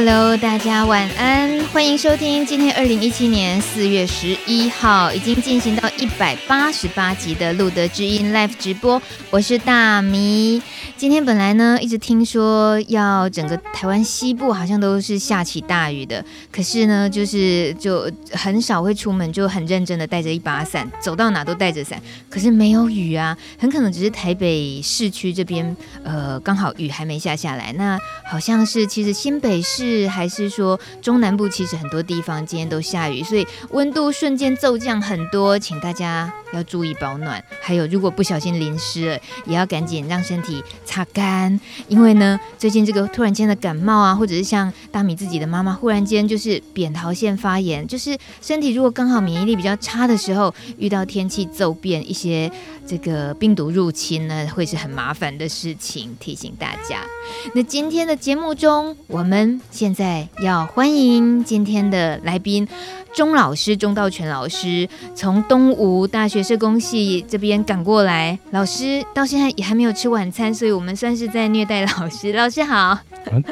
Hello，大家晚安，欢迎收听今天二零一七年四月十一号已经进行到一百八十八集的路德之音 Live 直播，我是大米。今天本来呢，一直听说要整个台湾西部好像都是下起大雨的，可是呢，就是就很少会出门，就很认真的带着一把伞，走到哪都带着伞。可是没有雨啊，很可能只是台北市区这边，呃，刚好雨还没下下来。那好像是其实新北市还是说中南部，其实很多地方今天都下雨，所以温度瞬间骤降很多，请大家要注意保暖。还有，如果不小心淋湿了，也要赶紧让身体。擦干，因为呢，最近这个突然间的感冒啊，或者是像大米自己的妈妈，忽然间就是扁桃腺发炎，就是身体如果刚好免疫力比较差的时候，遇到天气骤变，一些这个病毒入侵呢，会是很麻烦的事情，提醒大家。那今天的节目中，我们现在要欢迎今天的来宾。钟老师，钟道全老师从东吴大学社工系这边赶过来，老师到现在也还没有吃晚餐，所以我们算是在虐待老师。老师好，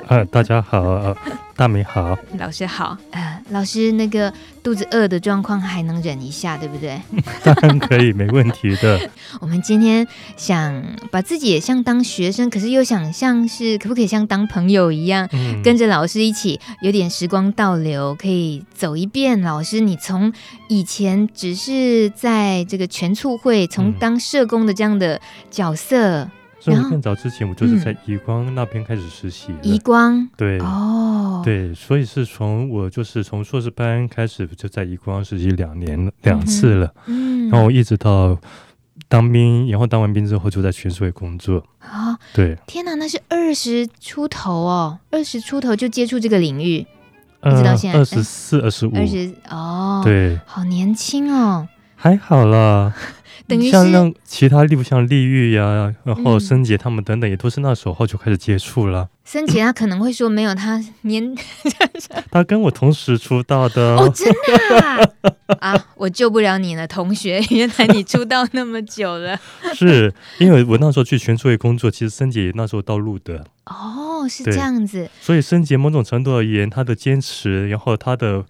啊，大家好，大美好，老师好，呃，老师那个肚子饿的状况还能忍一下，对不对？当然可以，没问题的。我们今天想把自己也像当学生，可是又想像是可不可以像当朋友一样，嗯、跟着老师一起有点时光倒流，可以走一遍。老师，你从以前只是在这个全促会，从当社工的这样的角色，嗯、更早之前我就是在怡光那边开始实习。移光，对，哦，对，所以是从我就是从硕士班开始就在怡光实习两年两次了，嗯，然后一直到。当兵，然后当完兵之后就在全社会工作啊！哦、对，天哪，那是二十出头哦，二十出头就接触这个领域，一直到现在二十四、二十五、二十哦，对，好年轻哦，还好啦。等于像那其他例如像利玉呀，然后森杰他们等等，也都是那时候就开始接触了。森杰他可能会说没有他年，他跟我同时出道的 哦，真的啊，啊，我救不了你了，同学，原来你出道那么久了。是因为我那时候去全社会工作，其实森杰那时候到录的哦，是这样子。所以森杰某种程度而言，他的坚持，然后他的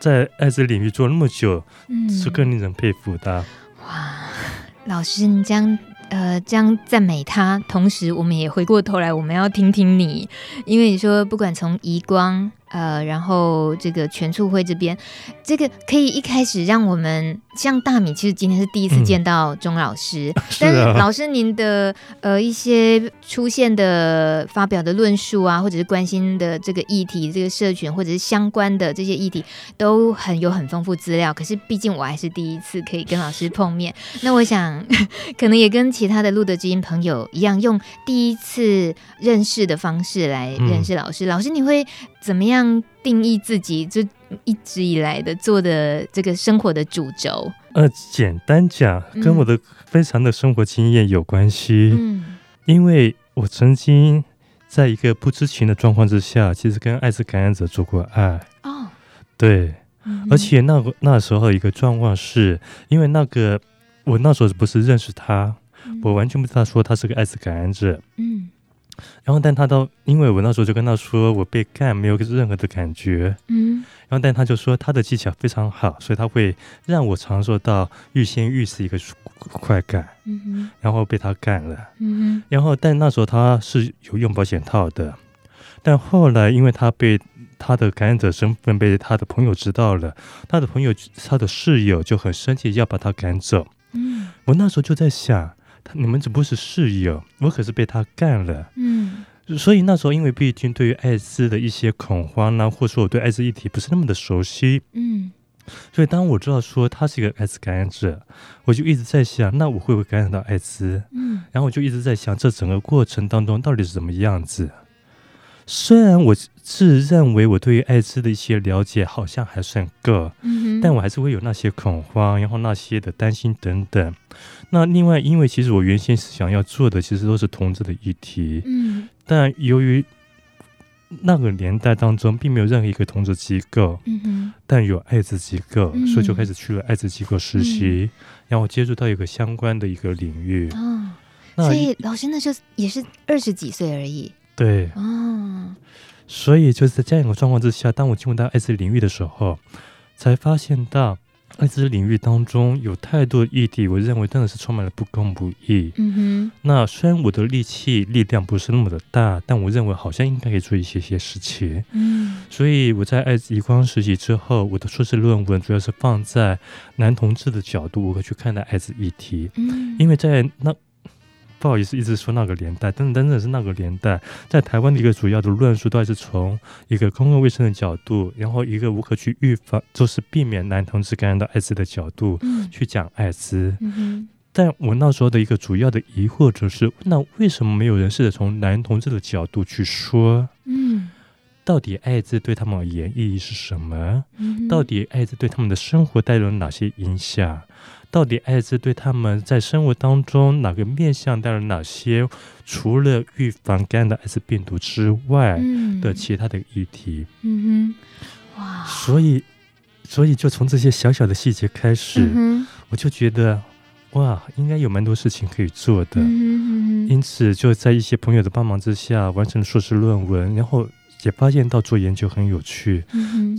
在爱滋领域做那么久，嗯，是更令人佩服的。哇，老师，你这样呃这样赞美他，同时我们也回过头来，我们要听听你，因为你说不管从移光。呃，然后这个全促会这边，这个可以一开始让我们像大米，其实今天是第一次见到钟老师，嗯、但是老师您的呃一些出现的发表的论述啊，或者是关心的这个议题，这个社群或者是相关的这些议题，都很有很丰富资料。可是毕竟我还是第一次可以跟老师碰面，那我想 可能也跟其他的路德知音朋友一样，用第一次认识的方式来认识老师。嗯、老师，你会怎么样定义自己？就一直以来的做的这个生活的主轴？呃，简单讲，跟我的非常的生活经验有关系。嗯，因为我曾经在一个不知情的状况之下，其实跟艾滋感染者做过爱。哦，对，嗯、而且那个那时候一个状况是，因为那个我那时候不是认识他，嗯、我完全不知道说他是个艾滋感染者。嗯。然后，但他到，因为我那时候就跟他说，我被干没有任何的感觉，嗯，然后，但他就说他的技巧非常好，所以他会让我尝受到欲仙欲死一个快感，嗯哼，然后被他干了，嗯哼，然后，但那时候他是有用保险套的，但后来因为他被他的感染者身份被他的朋友知道了，他的朋友他的室友就很生气，要把他赶走，嗯，我那时候就在想。你们只不过是室友，我可是被他干了。嗯，所以那时候因为毕竟对于艾滋的一些恐慌呢、啊，或者说我对艾滋议题不是那么的熟悉。嗯，所以当我知道说他是一个艾滋感染者，我就一直在想，那我会不会感染到艾滋？嗯，然后我就一直在想，这整个过程当中到底是怎么样子？虽然我自认为我对于艾滋的一些了解好像还算够，嗯，但我还是会有那些恐慌，然后那些的担心等等。那另外，因为其实我原先是想要做的，其实都是同志的议题，嗯，但由于那个年代当中并没有任何一个同志机构，嗯哼，但有艾滋机构，嗯、所以就开始去了艾滋机构实习，嗯、然后接触到一个相关的一个领域。哦，所以老师那时候也是二十几岁而已。对，哦，所以就是在这样一个状况之下，当我进入到艾滋领域的时候，才发现到。艾滋领域当中有太多的议题，我认为真的是充满了不公不义。嗯哼，那虽然我的力气力量不是那么的大，但我认为好像应该可以做一些些事情。嗯，所以我在艾滋移光实习之后，我的硕士论文主要是放在男同志的角度，我会去看待艾滋议题。嗯，因为在那。不好意思，一直说那个年代，但真的是那个年代，在台湾的一个主要的论述都还是从一个公共卫生的角度，然后一个如何去预防，就是避免男同志感染到艾滋的角度去讲艾滋。嗯、但我那时候的一个主要的疑惑就是，那为什么没有人试着从男同志的角度去说？嗯，到底艾滋对他们而言意义是什么？嗯、到底艾滋对他们的生活带来了哪些影响？到底艾滋对他们在生活当中哪个面向带来哪些？除了预防感染的艾滋病毒之外的其他的议题？嗯哼，哇！所以，所以就从这些小小的细节开始，嗯、我就觉得哇，应该有蛮多事情可以做的。嗯、因此，就在一些朋友的帮忙之下，完成了硕士论文，然后也发现到做研究很有趣。嗯、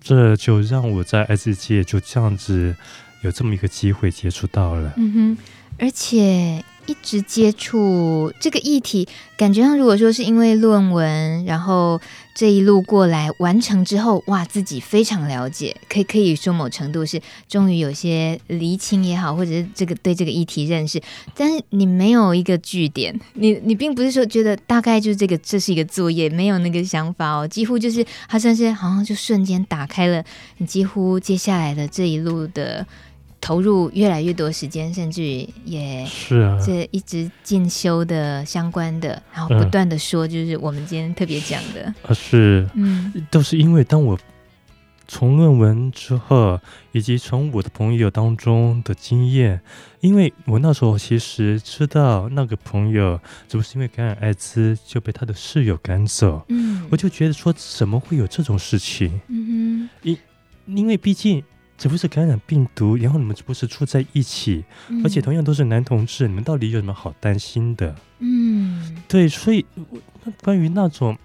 这就让我在艾滋界就这样子。有这么一个机会接触到了，嗯哼，而且一直接触这个议题，感觉上如果说是因为论文，然后这一路过来完成之后，哇，自己非常了解，可以可以说某程度是终于有些厘清也好，或者是这个对这个议题认识，但是你没有一个据点，你你并不是说觉得大概就是这个这是一个作业，没有那个想法哦，几乎就是好像是好像就瞬间打开了你几乎接下来的这一路的。投入越来越多时间，甚至也是啊，这一直进修的相关的，然后不断的说，就是我们今天特别讲的。啊，是，嗯，都是因为当我从论文之后，以及从我的朋友当中的经验，因为我那时候其实知道那个朋友，只不是因为感染艾滋就被他的室友赶走，嗯，我就觉得说，怎么会有这种事情？嗯哼，因因为毕竟。只不是感染病毒，然后你们只不是住在一起，嗯，而且同样都是男同志，你们到底有什么好担心的？嗯，对，所以关于那种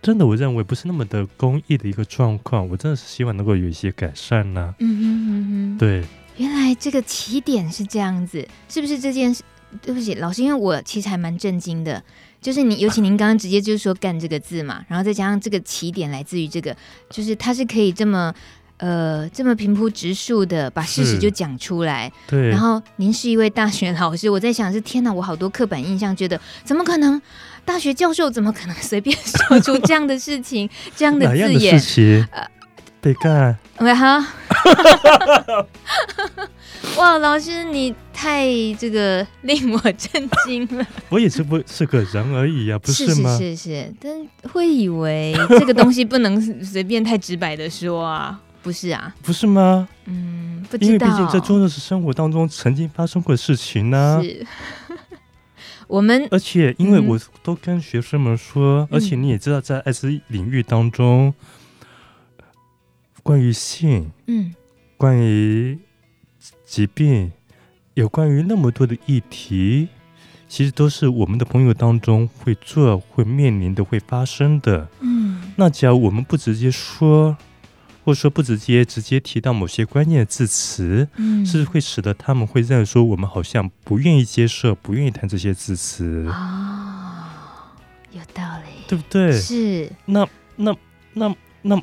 真的，我认为不是那么的公益的一个状况，我真的是希望能够有一些改善呢，啊。嗯哼嗯哼，对，原来这个起点是这样子，是不是这件事？对不起，老师，因为我其实还蛮震惊的，就是你，尤其您刚刚直接就是说“干”这个字嘛，然后再加上这个起点来自于这个，就是它是可以这么。呃，这么平铺直述的把事实就讲出来，对。然后您是一位大学老师，我在想是天哪，我好多刻板印象，觉得怎么可能？大学教授怎么可能随便说出这样的事情，这样的字眼？哪样的事情？呃，被干。喂哈，哇，老师你太这个令我震惊了。我也是不是个人而已呀，啊，不是吗？是是是是，但会以为这个东西不能随便太直白的说啊。不是啊，不是吗？嗯，不知道，因为毕竟这真的是生活当中曾经发生过的事情呢、啊。是，我们而且因为我都跟学生们说，嗯、而且你也知道，在艾滋领域当中，嗯、关于性，嗯，关于疾病，有关于那么多的议题，其实都是我们的朋友当中会做、会面临的、会发生的。嗯，那假如我们不直接说。或者说不直接直接提到某些关键的字词，嗯，是会使得他们会认为说我们好像不愿意接受，不愿意谈这些字词。哦，有道理，对不对？是。那那那那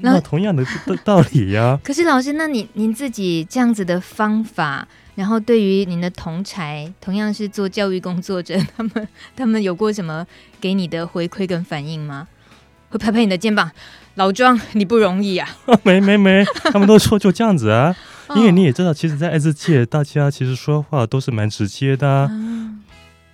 那，那同样的道理呀、啊。可是老师，那你您自己这样子的方法，然后对于您的同才，同样是做教育工作者，他们他们有过什么给你的回馈跟反应吗？会拍拍你的肩膀。老庄，你不容易啊！没没没，他们都说就这样子啊，因为你也知道，其实，在艾滋界，大家其实说话都是蛮直接的、啊嗯，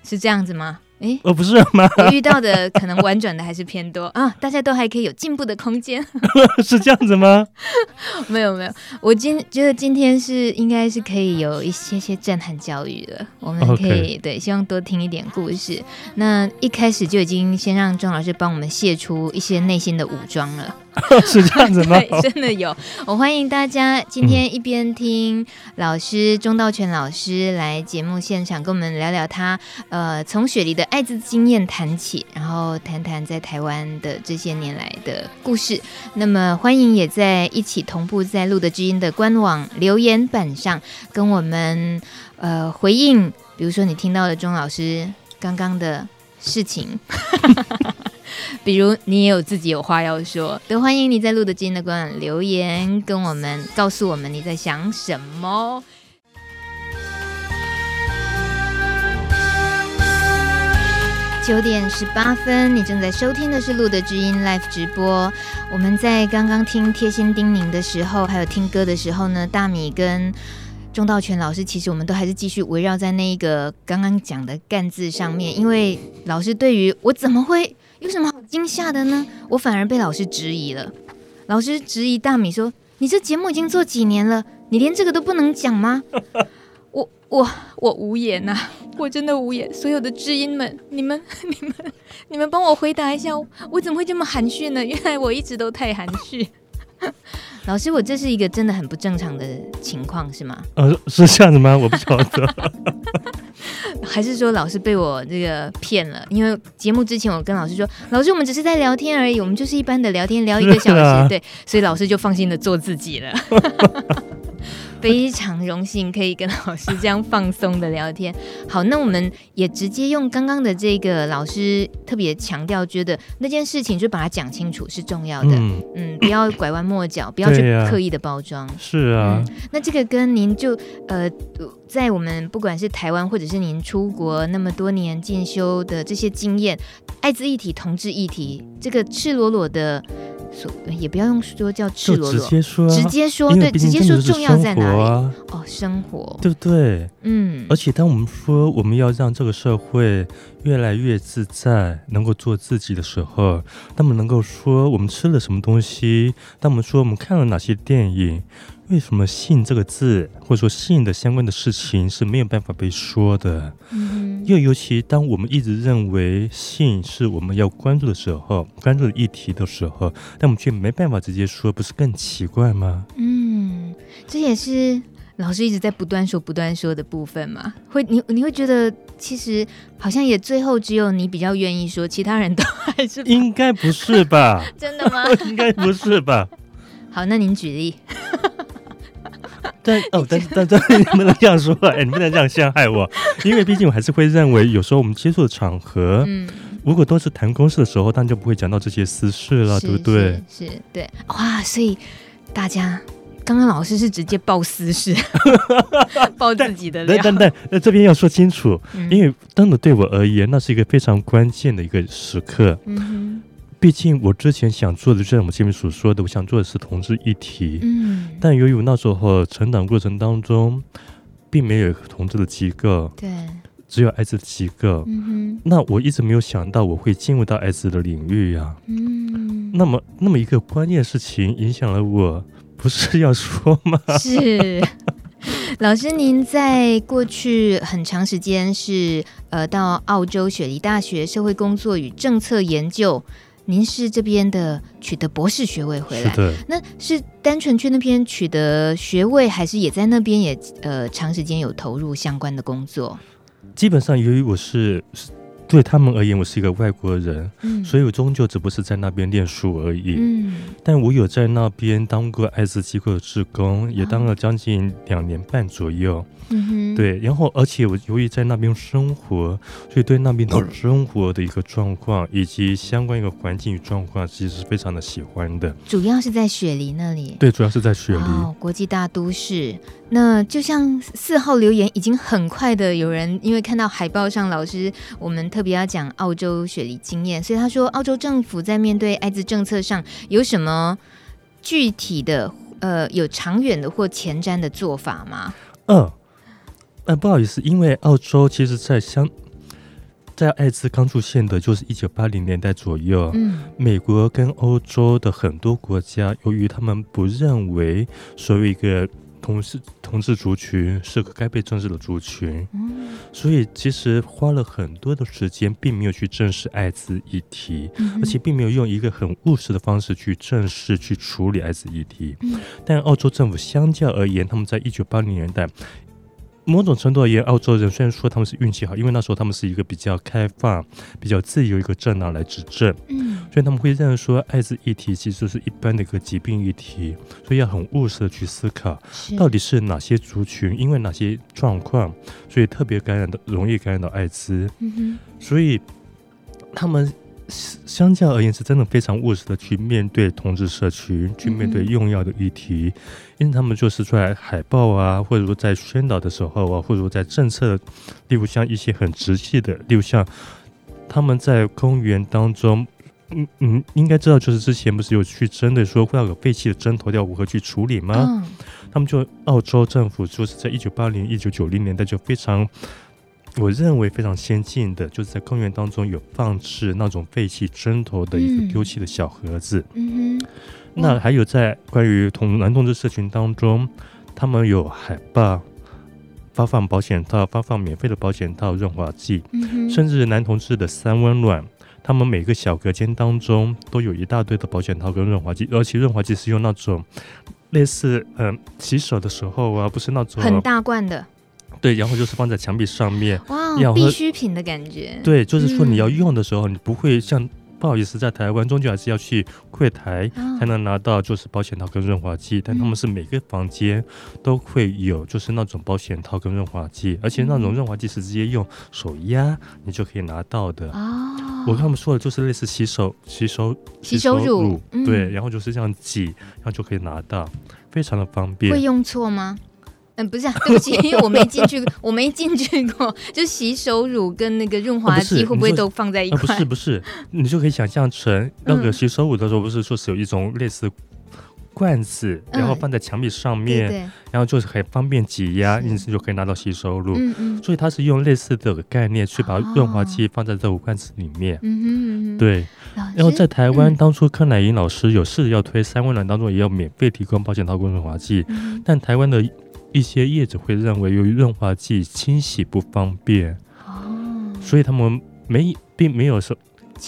是这样子吗？诶，我，不是吗？我遇到的可能婉转的还是偏多啊，大家都还可以有进步的空间，是这样子吗？没有没有，我今觉得今天是应该是可以有一些些震撼教育的，我们可以.对，希望多听一点故事。那一开始就已经先让庄老师帮我们卸出一些内心的武装了。是这样子吗？对，真的有。我欢迎大家今天一边听老师钟道全老师来节目现场跟我们聊聊他呃从雪梨的艾滋经验谈起，然后谈谈在台湾的这些年来的故事。那么欢迎也在一起同步在露德知音的官网留言板上跟我们呃回应，比如说你听到了钟老师刚刚的事情。比如你也有自己有话要说，都欢迎你在露德知音的官网留言，跟我们告诉我们你在想什么。九点十八分，你正在收听的是露德知音 Live 直播。我们在刚刚听贴心叮咛的时候，还有听歌的时候呢，大米跟钟道全老师，其实我们都还是继续围绕在那一个刚刚讲的“干”字上面，因为老师对于我怎么会。有什么好惊吓的呢？我反而被老师质疑了。老师质疑大米说：“你这节目已经做几年了，你连这个都不能讲吗？” 我我我无言呐、啊，我真的无言。所有的知音们，你们 你们你们帮我回答一下，我怎么会这么含蓄呢？原来我一直都太含蓄。老师，我这是一个真的很不正常的情况，是吗？呃，是这样子吗？我不晓得。还是说老师被我这个骗了？因为节目之前我跟老师说，老师我们只是在聊天而已，我们就是一般的聊天，聊一个小时，啊、对，所以老师就放心的做自己了。非常荣幸可以跟老师这样放松的聊天。好，那我们也直接用刚刚的这个老师特别强调，觉得那件事情就把它讲清楚是重要的。嗯，嗯，不要拐弯抹角，不要去刻意的包装。是啊、嗯。那这个跟您就呃，在我们不管是台湾或者是您出国那么多年进修的这些经验，艾滋一体、同志一体，这个赤裸裸的。也不要用说叫赤裸裸，直接说，直接说，对，直接说重要在哪里？哦，生活，对不对？嗯。而且当我们说我们要让这个社会越来越自在，能够做自己的时候，那么能够说我们吃了什么东西？当我们说我们看了哪些电影？为什么性这个字，或者说性的相关的事情是没有办法被说的？嗯，又尤其当我们一直认为性是我们要关注的时候，关注的议题的时候，但我们却没办法直接说，不是更奇怪吗？嗯，这也是老师一直在不断说、不断说的部分嘛。会，你你会觉得其实好像也最后只有你比较愿意说，其他人都还是 应该不是吧？真的吗？应该不是吧？好，那您举例。但 哦，但是但 但你不能这样说，哎，你不能这样陷害我，因为毕竟我还是会认为，有时候我们接触的场合，嗯，如果都是谈公事的时候，当然就不会讲到这些私事了，对不对？是，是，对，哇，所以大家刚刚老师是直接报私事，报自己的料，但但那这边要说清楚，嗯、因为真的对我而言，那是一个非常关键的一个时刻，嗯。毕竟我之前想做的，就像我们前面所说的，我想做的是同志议题。嗯，但由于我那时候成长过程当中，并没有同志的机构，对，只有艾滋的机构。嗯哼，那我一直没有想到我会进入到艾滋的领域呀。嗯，那么那么一个关键事情影响了我，不是要说吗？是，老师，您在过去很长时间是呃到澳洲雪梨大学社会工作与政策研究。您是这边的取得博士学位回来，是的，那是单纯去那边取得学位，还是也在那边也呃长时间有投入相关的工作？基本上，由于我是。对他们而言，我是一个外国人，嗯，所以我终究只不是在那边念书而已。嗯，但我有在那边当过艾滋机构的志工，也当了将近两年半左右。嗯哼，对，然后而且我由于在那边生活，所以对那边的 生活的一个状况以及相关一个环境与状况，其实是非常的喜欢的。主要是在雪梨那里。对，主要是在雪梨，哦，国际大都市。那就像四号留言，已经很快的有人因为看到海报上老师，我们特别要讲澳洲雪梨经验，所以他说澳洲政府在面对艾滋政策上有什么具体的呃有长远的或前瞻的做法吗？嗯、呃，呃不好意思，因为澳洲其实在相在艾滋刚出现的就是一九八零年代左右，嗯，美国跟欧洲的很多国家，由于他们不认为所谓一个同是同志族群是个该被正视的族群，所以其实花了很多的时间，并没有去正视艾滋议题，而且并没有用一个很务实的方式去正视、去处理艾滋议题。但澳洲政府相较而言，他们在一九八零年代。某种程度而言，澳洲人虽然说他们是运气好，因为那时候他们是一个比较开放、比较自由一个政党来执政，嗯，所以他们会认为说艾滋议题其实是一般的一个疾病议题，所以要很务实的去思考，到底是哪些族群，因为哪些状况，所以特别感染的容易感染到艾滋，嗯哼，所以他们。相较而言，是真的非常务实的去面对同志社群，去面对用药的议题，嗯、因为他们就是在海报啊，或者说在宣导的时候啊，或者说在政策，例如像一些很直系的，例如像他们在公园当中，嗯嗯，应该知道，就是之前不是有去针对说会要有废弃的针头要如何去处理吗？嗯、他们就澳洲政府就是在一九八零、一九九零年代就非常。我认为非常先进的，就是在公园当中有放置那种废弃针头的一个丢弃的小盒子。嗯哼。那还有在关于同男同志社群当中，他们有海报，发放保险套，发放免费的保险套、润滑剂。嗯。甚至男同志的三温暖，他们每个小隔间当中都有一大堆的保险套跟润滑剂，而且润滑剂是用那种类似嗯、呃、洗手的时候啊，不是那种很大罐的。对，然后就是放在墙壁上面，哇，必需品的感觉。对，就是说你要用的时候，嗯、你不会像不好意思，在台湾终究还是要去柜台才能拿到，就是保险套跟润滑剂。嗯、但他们是每个房间都会有，就是那种保险套跟润滑剂，而且那种润滑剂是直接用手压你就可以拿到的。哦，我跟他们说的就是类似洗手、洗手、洗手乳，嗯、对，然后就是这样挤，然后就可以拿到，非常的方便。会用错吗？嗯，不是啊，对不起，因为我没进去，我没进去过。就洗手乳跟那个润滑剂会不会都放在一块？不是不是，你就可以想象成那个洗手乳的时候，不是说是有一种类似罐子，然后放在墙壁上面，然后就是很方便挤压，因此就可以拿到洗手乳。嗯嗯。所以它是用类似的概念去把润滑剂放在这个罐子里面。嗯嗯对。然后在台湾，当初柯乃英老师有试着要推三温暖当中也要免费提供保险套跟润滑剂，但台湾的。一些业者会认为，由于润滑剂清洗不方便，哦，所以他们没并没有说。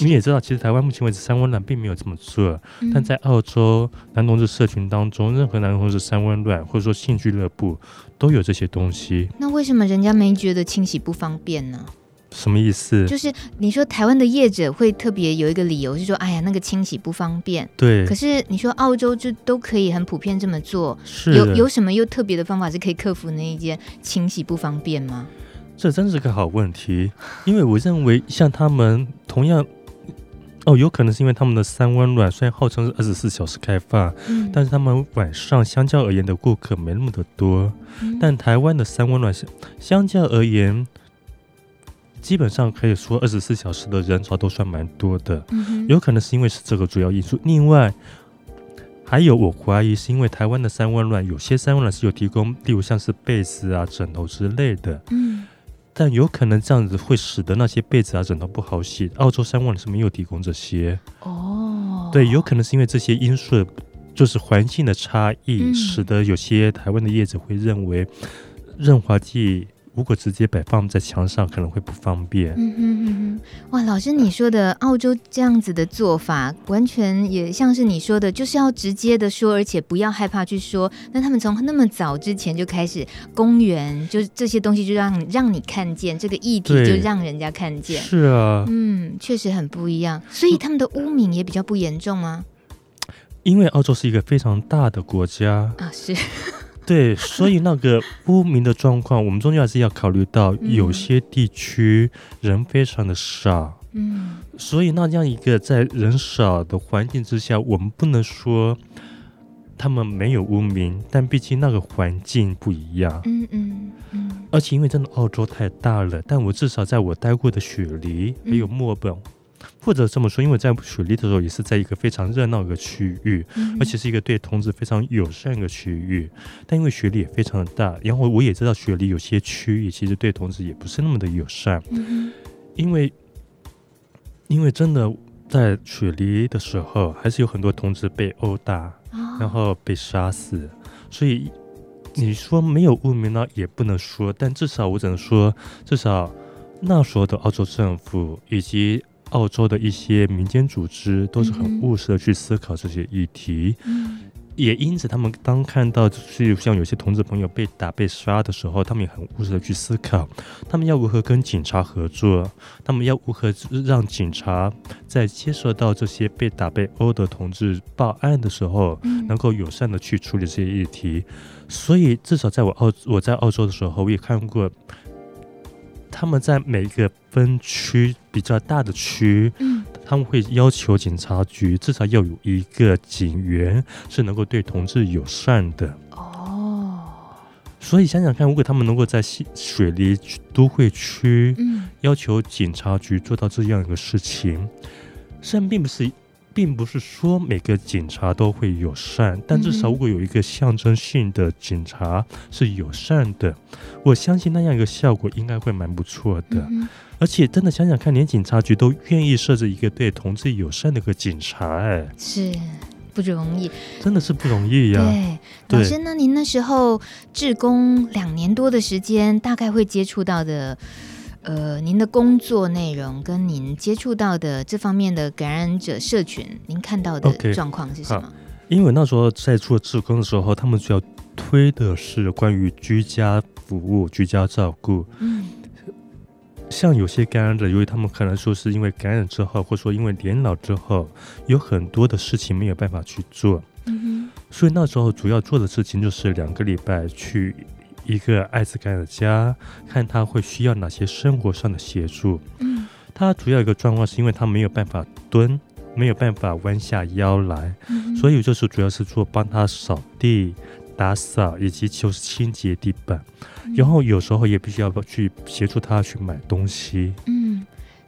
你也知道，其实台湾目前为止三温暖并没有这么做，嗯、但在澳洲男同志社群当中，任何男同志三温暖或者说性俱乐部都有这些东西。那为什么人家没觉得清洗不方便呢？什么意思？就是你说台湾的业者会特别有一个理由，是说，哎呀，那个清洗不方便。对。可是你说澳洲就都可以很普遍这么做，是有有什么又特别的方法是可以克服那一件清洗不方便吗？这真是个好问题，因为我认为像他们同样，哦，有可能是因为他们的三温暖虽然号称是二十四小时开放，嗯、但是他们晚上相较而言的顾客没那么的多，嗯、但台湾的三温暖相相较而言。基本上可以说，二十四小时的人潮都算蛮多的，嗯、有可能是因为是这个主要因素。另外，还有我怀疑是因为台湾的三温暖，有些三温暖是有提供，例如像是被子啊、枕头之类的，嗯，但有可能这样子会使得那些被子啊、枕头不好洗。澳洲三温暖是没有提供这些，哦，对，有可能是因为这些因素，就是环境的差异，嗯、使得有些台湾的业者会认为润滑剂。如果直接摆放在墙上，可能会不方便。嗯哼嗯哼，哇，老师，你说的澳洲这样子的做法，完全也像是你说的，就是要直接的说，而且不要害怕去说。那他们从那么早之前就开始，公园就这些东西就让让你看见这个议题，就让人家看见。是啊，嗯，确实很不一样。所以他们的污名也比较不严重吗？因为澳洲是一个非常大的国家啊，是。对，所以那个污名的状况，我们终究还是要考虑到，有些地区人非常的少，嗯，所以那这样一个在人少的环境之下，我们不能说他们没有污名，但毕竟那个环境不一样，嗯嗯嗯，而且因为真的澳洲太大了，但我至少在我待过的雪梨还有墨尔本。或者这么说，因为在雪梨的时候也是在一个非常热闹的区域，嗯、而且是一个对同志非常友善的区域。但因为雪梨也非常的大，然后我也知道雪梨有些区域其实对同志也不是那么的友善。嗯、因为因为真的在雪梨的时候，还是有很多同志被殴打，哦、然后被杀死。所以你说没有污名呢，也不能说，但至少我只能说，至少那时候的澳洲政府以及澳洲的一些民间组织都是很务实的去思考这些议题。嗯也因此，他们当看到就是像有些同志朋友被打、被杀的时候，他们也很务实的去思考，他们要如何跟警察合作，他们要如何让警察在接受到这些被打、被殴的同志报案的时候，能够友善的去处理这些议题。所以，至少在我澳我在澳洲的时候，我也看过。他们在每一个分区比较大的区，嗯，他们会要求警察局至少要有一个警员是能够对同志友善的。哦，所以想想看，如果他们能够在雪梨都会区，嗯，要求警察局做到这样一个事情，虽然并不是。并不是说每个警察都会友善，但至少如果有一个象征性的警察是友善的，我相信那样一个效果应该会蛮不错的。而且真的想想看，连警察局都愿意设置一个对同志友善的一个警察，哎，是不容易，真的是不容易呀。对，老师，那您那时候志工两年多的时间，大概会接触到的。呃，您的工作内容跟您接触到的这方面的感染者社群，您看到的状况是什么？Okay, 因为那时候在做志工的时候，他们主要推的是关于居家服务、居家照顾。嗯，像有些感染者，由于他们可能说是因为感染之后，或者说因为年老之后，有很多的事情没有办法去做。所以那时候主要做的事情就是两个礼拜去。一个艾滋感染家，看他会需要哪些生活上的协助。嗯，他主要一个状况是因为他没有办法蹲，没有办法弯下腰来，嗯、所以就是主要是做帮他扫地、打扫以及就是清洁地板，嗯、然后有时候也必须要去协助他去买东西。嗯，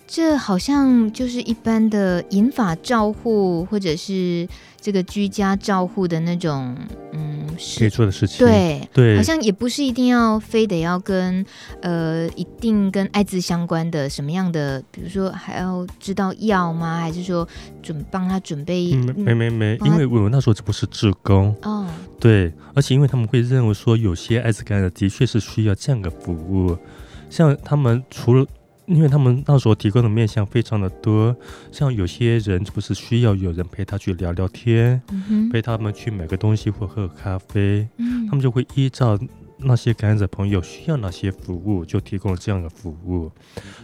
这好像就是一般的银发照护或者是这个居家照护的那种，嗯。可以做的事情，对对，好像也不是一定要非得要跟呃一定跟艾滋相关的什么样的，比如说还要知道药吗？还是说准帮他准备？嗯、没没没，因为我那时候这不是志工哦，对，而且因为他们会认为说有些艾滋感染的确是需要这样的服务，像他们除了。因为他们那时候提供的面向非常的多，像有些人不是需要有人陪他去聊聊天，嗯、陪他们去买个东西或喝个咖啡，嗯、他们就会依照那些感染者朋友需要哪些服务，就提供这样的服务。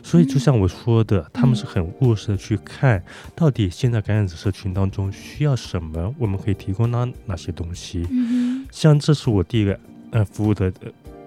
所以就像我说的，嗯、他们是很务实的去看到底现在感染者社群当中需要什么，我们可以提供哪哪些东西。嗯、像这是我第一个呃服务的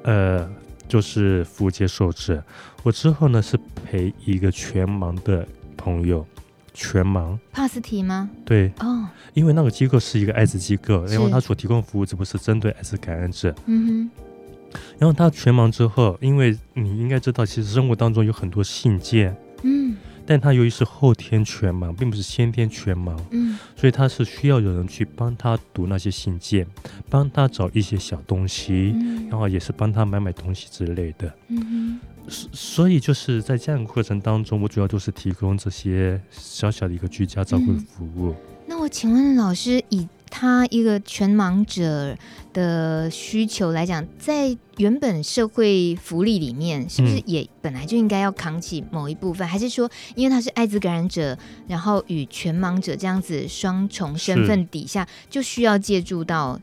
呃。就是服务接受者，我之后呢是陪一个全盲的朋友，全盲。帕斯提吗？对，哦，oh. 因为那个机构是一个艾滋机构，然后他所提供的服务只不过是针对艾滋感染者，嗯哼，然后他全盲之后，因为你应该知道，其实生活当中有很多信件，嗯。但他由于是后天全盲，并不是先天全盲，嗯，所以他是需要有人去帮他读那些信件，帮他找一些小东西，嗯、然后也是帮他买买东西之类的，嗯，所所以就是在这样的过程当中，我主要就是提供这些小小的一个居家照顾的服务。嗯、那我请问老师以。他一个全盲者的需求来讲，在原本社会福利里面，是不是也本来就应该要扛起某一部分？嗯、还是说，因为他是艾滋感染者，然后与全盲者这样子双重身份底下，就需要借助到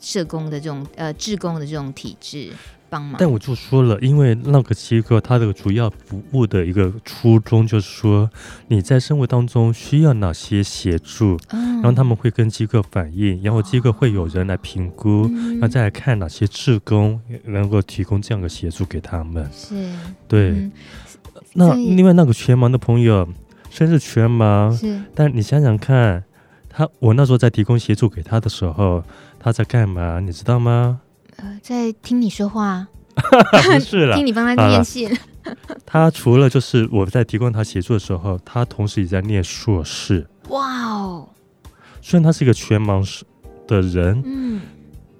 社工的这种呃志工的这种体制？但我就说了，因为那个机构它的主要服务的一个初衷就是说，你在生活当中需要哪些协助，嗯、然后他们会跟机构反映，然后机构会有人来评估，嗯、然后再来看哪些志工能够提供这样的协助给他们。是，对。嗯、那另外那个全盲的朋友，虽然是全盲，是，但你想想看，他我那时候在提供协助给他的时候，他在干嘛？你知道吗？呃，在听你说话，不是了，听你帮他念信。他除了就是我在提供他协助的时候，他同时也在念硕士。哇哦！虽然他是一个全盲的人，嗯，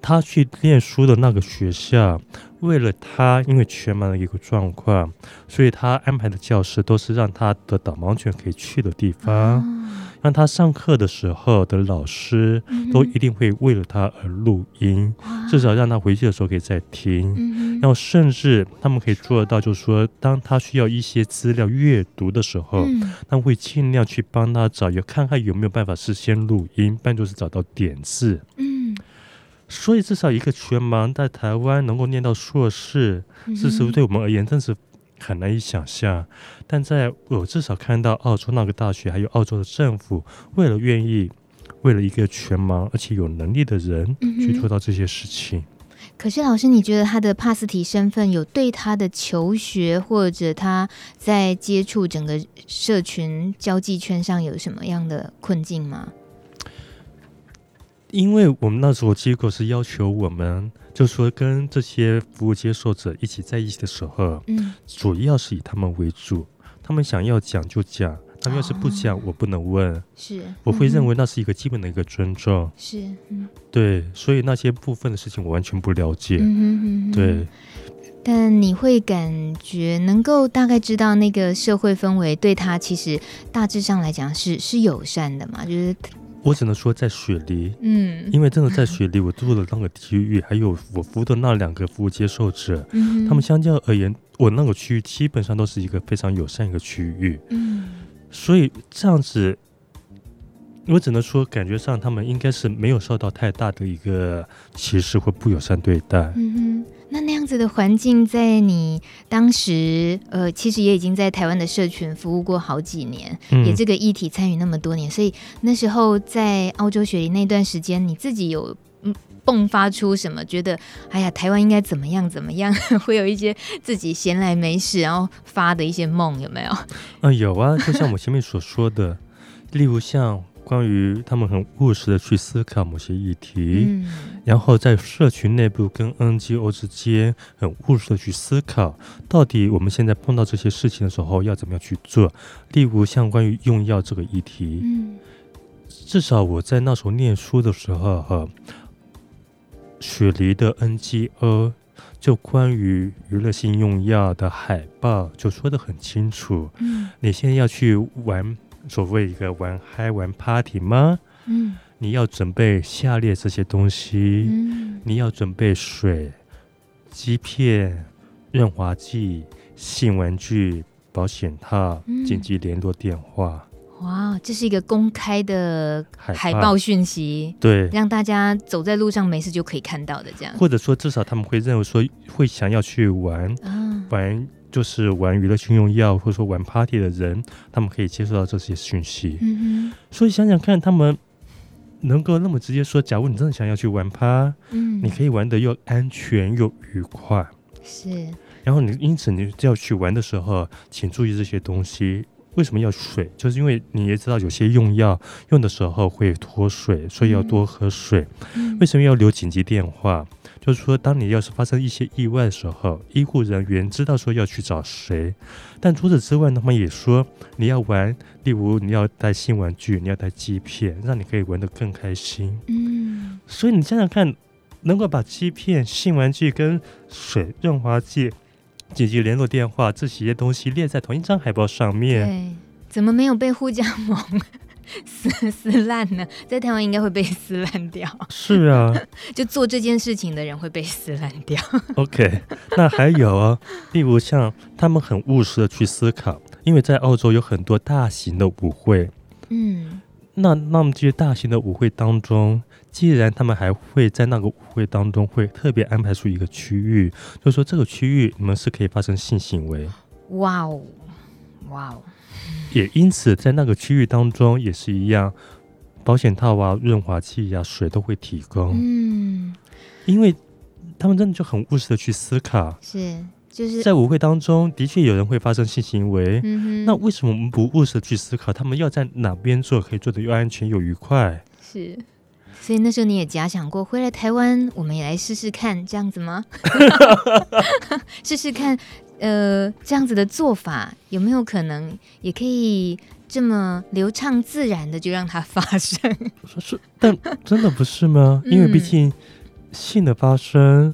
他去念书的那个学校，为了他因为全盲的一个状况，所以他安排的教室都是让他的导盲犬可以去的地方。哦那他上课的时候的老师都一定会为了他而录音，嗯、至少让他回去的时候可以再听。嗯、然后甚至他们可以做得到，就是说，当他需要一些资料阅读的时候，嗯、他们会尽量去帮他找，有看看有没有办法事先录音，不然就是找到点子。嗯，所以至少一个全盲在台湾能够念到硕士，这是不是对我们而言真是？很难以想象，但在我至少看到澳洲那个大学，还有澳洲的政府，为了愿意，为了一个全盲而且有能力的人去做到这些事情。嗯、可是，老师，你觉得他的帕斯提身份有对他的求学或者他在接触整个社群交际圈上有什么样的困境吗？因为我们那时候机构是要求我们。就说跟这些服务接受者一起在一起的时候，嗯，主要是以他们为主，他们想要讲就讲，他们要是不讲，我不能问，是，我会认为那是一个基本的一个尊重，是，嗯，对，所以那些部分的事情我完全不了解，嗯对，但你会感觉能够大概知道那个社会氛围对他其实大致上来讲是是友善的嘛，就是。我只能说在雪梨，嗯，因为真的在雪梨，我住的那个区域，还有我服务的那两个服务接受者，嗯，他们相较而言，我那个区域基本上都是一个非常友善一个区域，嗯，所以这样子，我只能说感觉上他们应该是没有受到太大的一个歧视或不友善对待，嗯哼。那那样子的环境，在你当时，呃，其实也已经在台湾的社群服务过好几年，嗯、也这个议题参与那么多年，所以那时候在澳洲雪梨那段时间，你自己有嗯迸发出什么？觉得哎呀，台湾应该怎么样怎么样？会有一些自己闲来没事然后发的一些梦，有没有？嗯、呃，有啊，就像我前面所说的，例如像。关于他们很务实的去思考某些议题，嗯、然后在社群内部跟 NGO 之间很务实的去思考，到底我们现在碰到这些事情的时候要怎么样去做。例如像关于用药这个议题，嗯、至少我在那时候念书的时候，哈，雪梨的 NGO 就关于娱乐性用药的海报就说的很清楚，嗯、你现在要去玩。所谓一个玩嗨玩 party 吗？嗯，你要准备下列这些东西。嗯，你要准备水、鸡片、润滑剂、性玩具、保险套、紧急联络电话。哇，这是一个公开的海报讯息，对，让大家走在路上没事就可以看到的这样。或者说，至少他们会认为说会想要去玩，啊、玩。就是玩娱乐性用药或者说玩 party 的人，他们可以接受到这些讯息。嗯哼。所以想想看，他们能够那么直接说，假如你真的想要去玩趴，嗯，你可以玩得又安全又愉快。是。然后你因此你就要去玩的时候，请注意这些东西。为什么要水？就是因为你也知道，有些用药用的时候会脱水，所以要多喝水。嗯。为什么要留紧急电话？就是说，当你要是发生一些意外的时候，医护人员知道说要去找谁。但除此之外，他们也说你要玩，例如你要带新玩具，你要带鸡片，让你可以玩得更开心。嗯，所以你想想看，能够把鸡片、性玩具跟水、润滑剂、紧急联络电话这些东西列在同一张海报上面，对，怎么没有被护家盟？撕撕烂呢，在台湾应该会被撕烂掉。是啊，就做这件事情的人会被撕烂掉。OK，那还有啊，例如像他们很务实的去思考，因为在澳洲有很多大型的舞会。嗯，那那么这些大型的舞会当中，既然他们还会在那个舞会当中会特别安排出一个区域，就是说这个区域你们是可以发生性行为。哇哦，哇哦。也因此，在那个区域当中也是一样，保险套啊、润滑剂呀、啊、水都会提供。嗯，因为他们真的就很务实的去思考，是就是在舞会当中的确有人会发生性行为。嗯哼，那为什么我们不务实的去思考，他们要在哪边做可以做的又安全又愉快？是，所以那时候你也假想过，回来台湾我们也来试试看这样子吗？试试看。呃，这样子的做法有没有可能也可以这么流畅自然的就让它发生？是，但 真的不是吗？因为毕竟性的发生，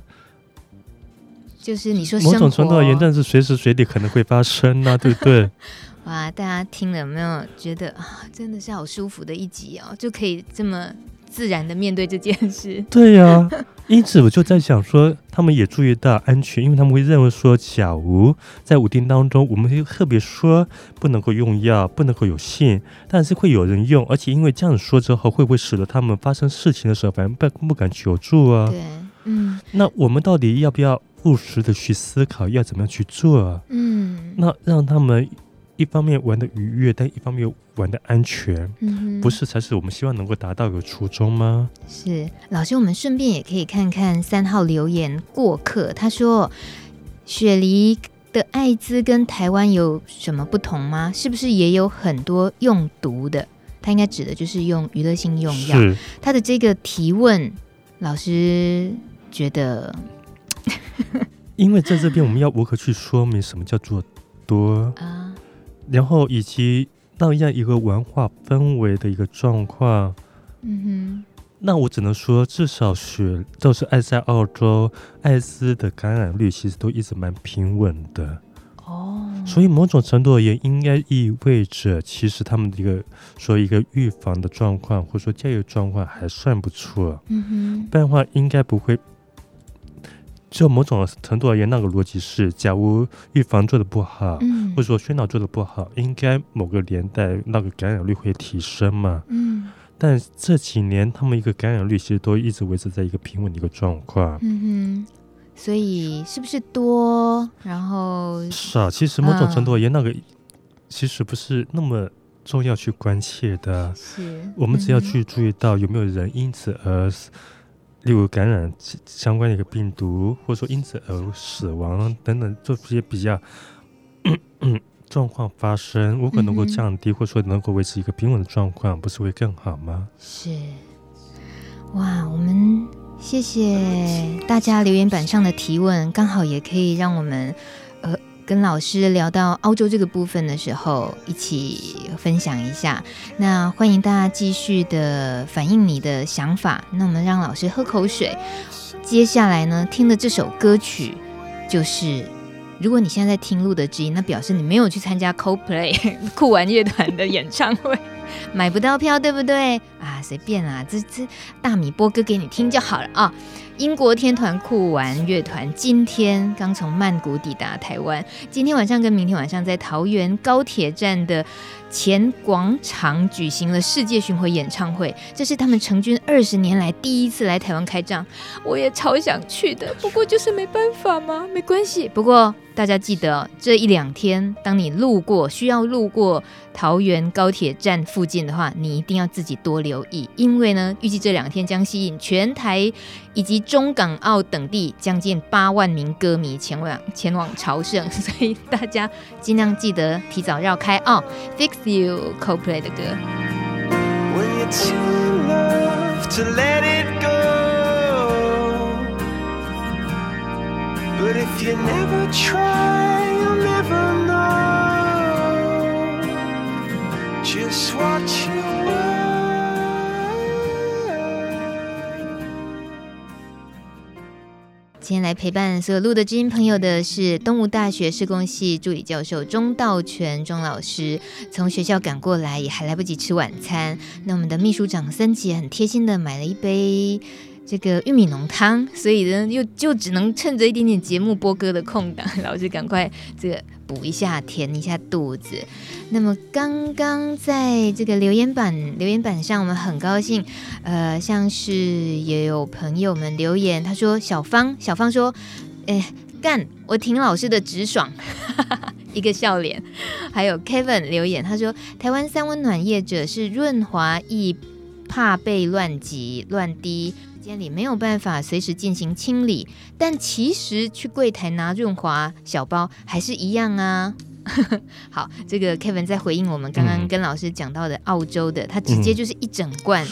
就是你说某种程度而言，但是随时随地可能会发生啊，对不对？哇，大家听了有没有觉得啊，真的是好舒服的一集哦，就可以这么自然的面对这件事。对呀、啊，因此我就在想说，他们也注意到安全，因为他们会认为说，假如在舞厅当中，我们会特别说不能够用药，不能够有性，但是会有人用，而且因为这样说之后，会不会使得他们发生事情的时候，反而不不敢求助啊？对，嗯。那我们到底要不要务实的去思考，要怎么样去做？嗯，那让他们。一方面玩的愉悦，但一方面玩的安全，嗯，不是才是我们希望能够达到的初衷吗？是老师，我们顺便也可以看看三号留言过客，他说雪梨的艾滋跟台湾有什么不同吗？是不是也有很多用毒的？他应该指的就是用娱乐性用药。他的这个提问，老师觉得，因为在这边我们要如何去说明什么叫做多啊？然后以及那样一个文化氛围的一个状况，嗯哼，那我只能说，至少是就是爱在澳洲，艾滋的感染率其实都一直蛮平稳的哦。所以某种程度而言，应该意味着其实他们的一个说一个预防的状况，或者说教育状况还算不错，嗯哼，不然的话应该不会。就某种程度而言，那个逻辑是：假如预防做的不好，嗯，或者说宣导做的不好，应该某个年代那个感染率会提升嘛？嗯，但这几年他们一个感染率其实都一直维持在一个平稳的一个状况。嗯哼，所以是不是多？然后是啊，其实某种程度而言，那个其实不是那么重要去关切的。是，我们只要去注意到有没有人因此而。例如感染相关的一个病毒，或者说因此而死亡等等，这些比较 状况发生，如果能够降低，或者说能够维持一个平稳的状况，不是会更好吗？是，哇，我们谢谢大家留言板上的提问，刚好也可以让我们。跟老师聊到澳洲这个部分的时候，一起分享一下。那欢迎大家继续的反映你的想法。那我们让老师喝口水。接下来呢，听的这首歌曲就是，如果你现在在听录的知音，那表示你没有去参加 Coldplay 酷玩乐团的演唱会，买不到票，对不对？啊，随便啊，这这大米播歌给你听就好了啊。英国天团酷玩乐团今天刚从曼谷抵达台湾，今天晚上跟明天晚上在桃园高铁站的前广场举行了世界巡回演唱会，这是他们成军二十年来第一次来台湾开唱，我也超想去的，不过就是没办法嘛，没关系。不过大家记得这一两天，当你路过需要路过桃园高铁站附近的话，你一定要自己多留意，因为呢，预计这两天将吸引全台以及中港澳等地将近八万名歌迷前往前往朝圣，所以大家尽量记得提早绕开哦。Fix You Coldplay 的歌。今天来陪伴所有录的知音朋友的是东吴大学社工系助理教授钟道全钟老师，从学校赶过来也还来不及吃晚餐，那我们的秘书长森姐很贴心的买了一杯。这个玉米浓汤，所以呢，又就只能趁着一点点节目播歌的空档，老师赶快这个补一下，填一下肚子。那么刚刚在这个留言板留言板上，我们很高兴，呃，像是也有朋友们留言，他说小芳，小芳说，哎，干，我挺老师的直爽，一个笑脸。还有 Kevin 留言，他说台湾三温暖业者是润滑液，怕被乱挤乱滴。间里没有办法随时进行清理，但其实去柜台拿润滑小包还是一样啊。好，这个 Kevin 在回应我们刚刚跟老师讲到的澳洲的，他直接就是一整罐，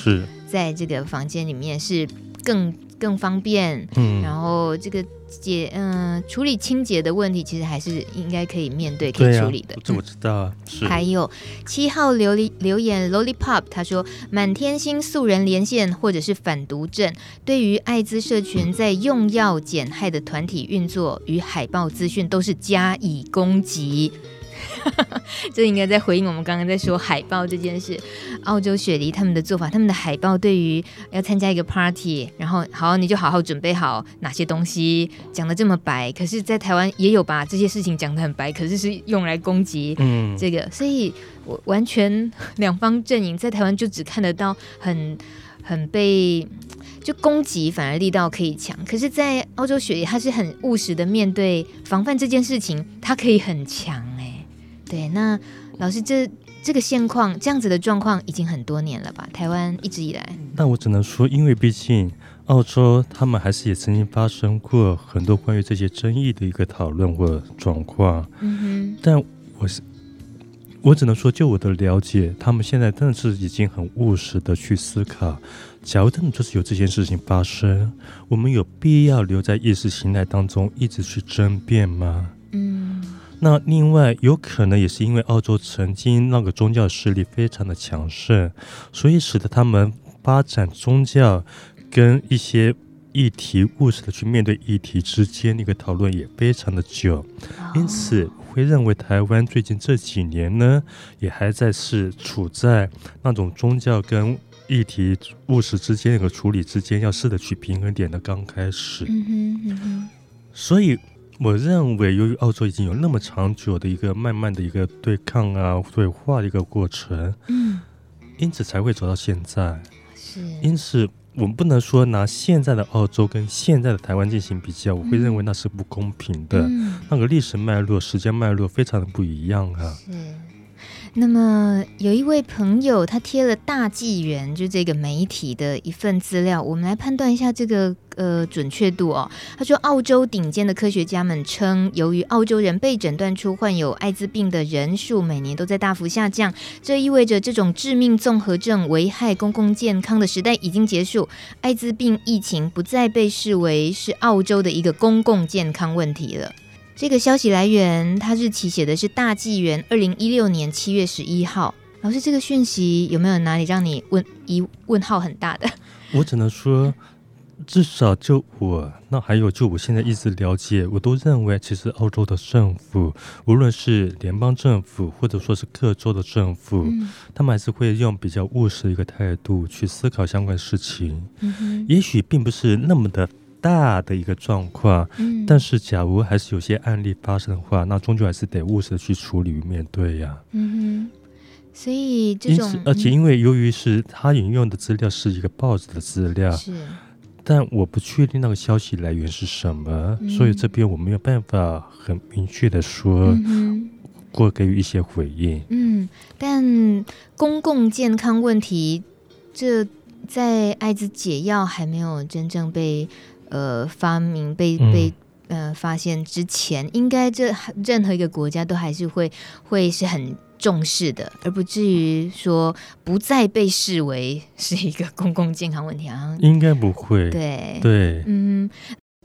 在这个房间里面是更更方便，嗯，然后这个。解嗯，处理清洁的问题，其实还是应该可以面对，可以处理的。这我知道啊。是。还有七号留留言，Lollipop，他说满天星素人连线或者是反毒症，对于艾滋社群在用药减害的团体运作与海报资讯都是加以攻击。这应该在回应我们刚刚在说海报这件事。澳洲雪梨他们的做法，他们的海报对于要参加一个 party，然后好，你就好好准备好哪些东西，讲的这么白。可是，在台湾也有把这些事情讲的很白，可是是用来攻击嗯这个，嗯、所以我完全两方阵营在台湾就只看得到很很被。就攻击反而力道可以强，可是，在澳洲雪梨，他是很务实的面对防范这件事情，他可以很强哎。对，那老师这这个现况这样子的状况已经很多年了吧？台湾一直以来，那我只能说，因为毕竟澳洲他们还是也曾经发生过很多关于这些争议的一个讨论或状况。嗯哼，但我是。我只能说，就我的了解，他们现在真的是已经很务实的去思考，假如真的就是有这件事情发生，我们有必要留在意识形态当中一直去争辩吗？嗯。那另外，有可能也是因为澳洲曾经那个宗教势力非常的强盛，所以使得他们发展宗教跟一些议题务实的去面对议题之间的一个讨论也非常的久，因此。会认为台湾最近这几年呢，也还在是处在那种宗教跟议题务实之间一个处理之间，要试着去平衡点的刚开始。嗯哼嗯哼。所以我认为，由于澳洲已经有那么长久的一个慢慢的一个对抗啊对话的一个过程，嗯，因此才会走到现在。是，因此。我们不能说拿现在的澳洲跟现在的台湾进行比较，我会认为那是不公平的。嗯、那个历史脉络、时间脉络非常的不一样啊。是。那么有一位朋友，他贴了大纪元，就这个媒体的一份资料，我们来判断一下这个呃准确度哦。他说，澳洲顶尖的科学家们称，由于澳洲人被诊断出患有艾滋病的人数每年都在大幅下降，这意味着这种致命综合症危害公共健康的时代已经结束，艾滋病疫情不再被视为是澳洲的一个公共健康问题了。这个消息来源，它日期写的是大纪元二零一六年七月十一号。老师，这个讯息有没有哪里让你问疑问号很大的？我只能说，至少就我，那还有就我现在一直了解，我都认为，其实澳洲的政府，无论是联邦政府或者说是各州的政府，嗯、他们还是会用比较务实的一个态度去思考相关事情。也许并不是那么的。大的一个状况，嗯，但是假如还是有些案例发生的话，那终究还是得务实的去处理与面对呀、啊。嗯哼，所以这种，而且因为由于是他引用的资料是一个报纸的资料，是，但我不确定那个消息来源是什么，嗯、所以这边我没有办法很明确的说，嗯，或给予一些回应。嗯，但公共健康问题，这在艾滋解药还没有真正被。呃，发明被被呃发现之前，应该这任何一个国家都还是会会是很重视的，而不至于说不再被视为是一个公共健康问题啊。应该不会。对对，对嗯，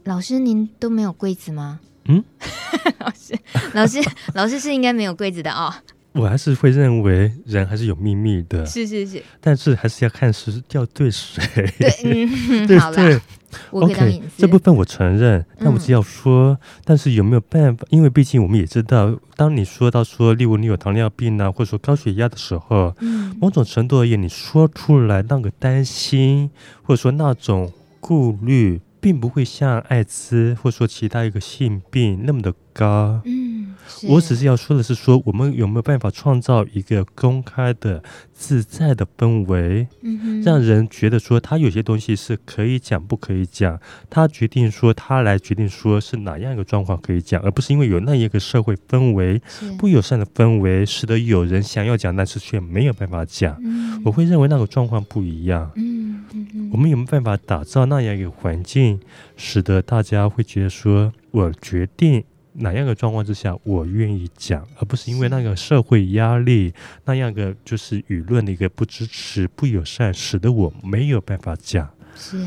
老师您都没有柜子吗？嗯，老师老师老师是应该没有柜子的哦。我还是会认为人还是有秘密的。是是是，但是还是要看是要对谁。对，嗯，对好了。OK，这部分我承认，但我只要说，嗯、但是有没有办法？因为毕竟我们也知道，当你说到说，例如你有糖尿病啊，或者说高血压的时候，嗯、某种程度而言，你说出来那个担心，或者说那种顾虑，并不会像艾滋或者说其他一个性病那么的高。嗯。我只是要说的是说，我们有没有办法创造一个公开的、自在的氛围，让人觉得说他有些东西是可以讲，不可以讲，他决定说他来决定说是哪样一个状况可以讲，而不是因为有那一个社会氛围不友善的氛围，使得有人想要讲，但是却没有办法讲。嗯，我会认为那个状况不一样。嗯，我们有没有办法打造那样一个环境，使得大家会觉得说我决定。哪样的状况之下，我愿意讲，而不是因为那个社会压力，那样的就是舆论的一个不支持、不友善，使得我没有办法讲。是，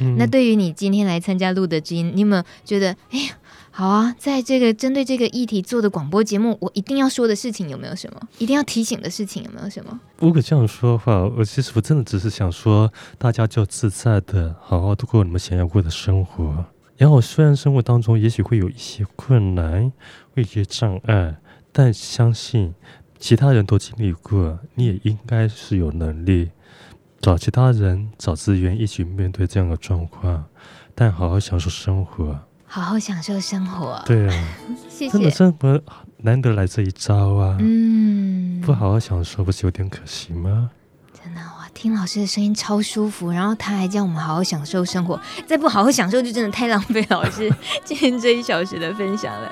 嗯、那对于你今天来参加露德知音，你有没有觉得，哎呀，好啊，在这个针对这个议题做的广播节目，我一定要说的事情有没有什么？一定要提醒的事情有没有什么？如果这样说的话，我其实我真的只是想说，大家就自在的好好度过你们想要过的生活。然后，虽然生活当中也许会有一些困难，会有一些障碍，但相信其他人都经历过，你也应该是有能力找其他人找资源一起面对这样的状况，但好好享受生活，好好享受生活。对啊，谢谢。真的生活难得来这一招啊，嗯，不好好享受，不是有点可惜吗？真的哇，听老师的声音超舒服，然后他还叫我们好好享受生活，再不好好享受就真的太浪费老师 今天这一小时的分享了。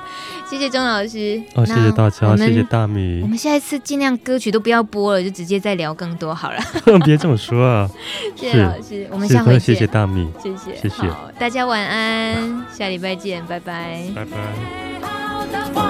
谢谢钟老师，哦，谢谢大家，谢谢大米。我们下一次尽量歌曲都不要播了，就直接再聊更多好了。别这么说啊！谢谢老师，我们下回见。谢谢大米，谢谢，谢谢，大家晚安，下礼拜见，拜拜，拜拜。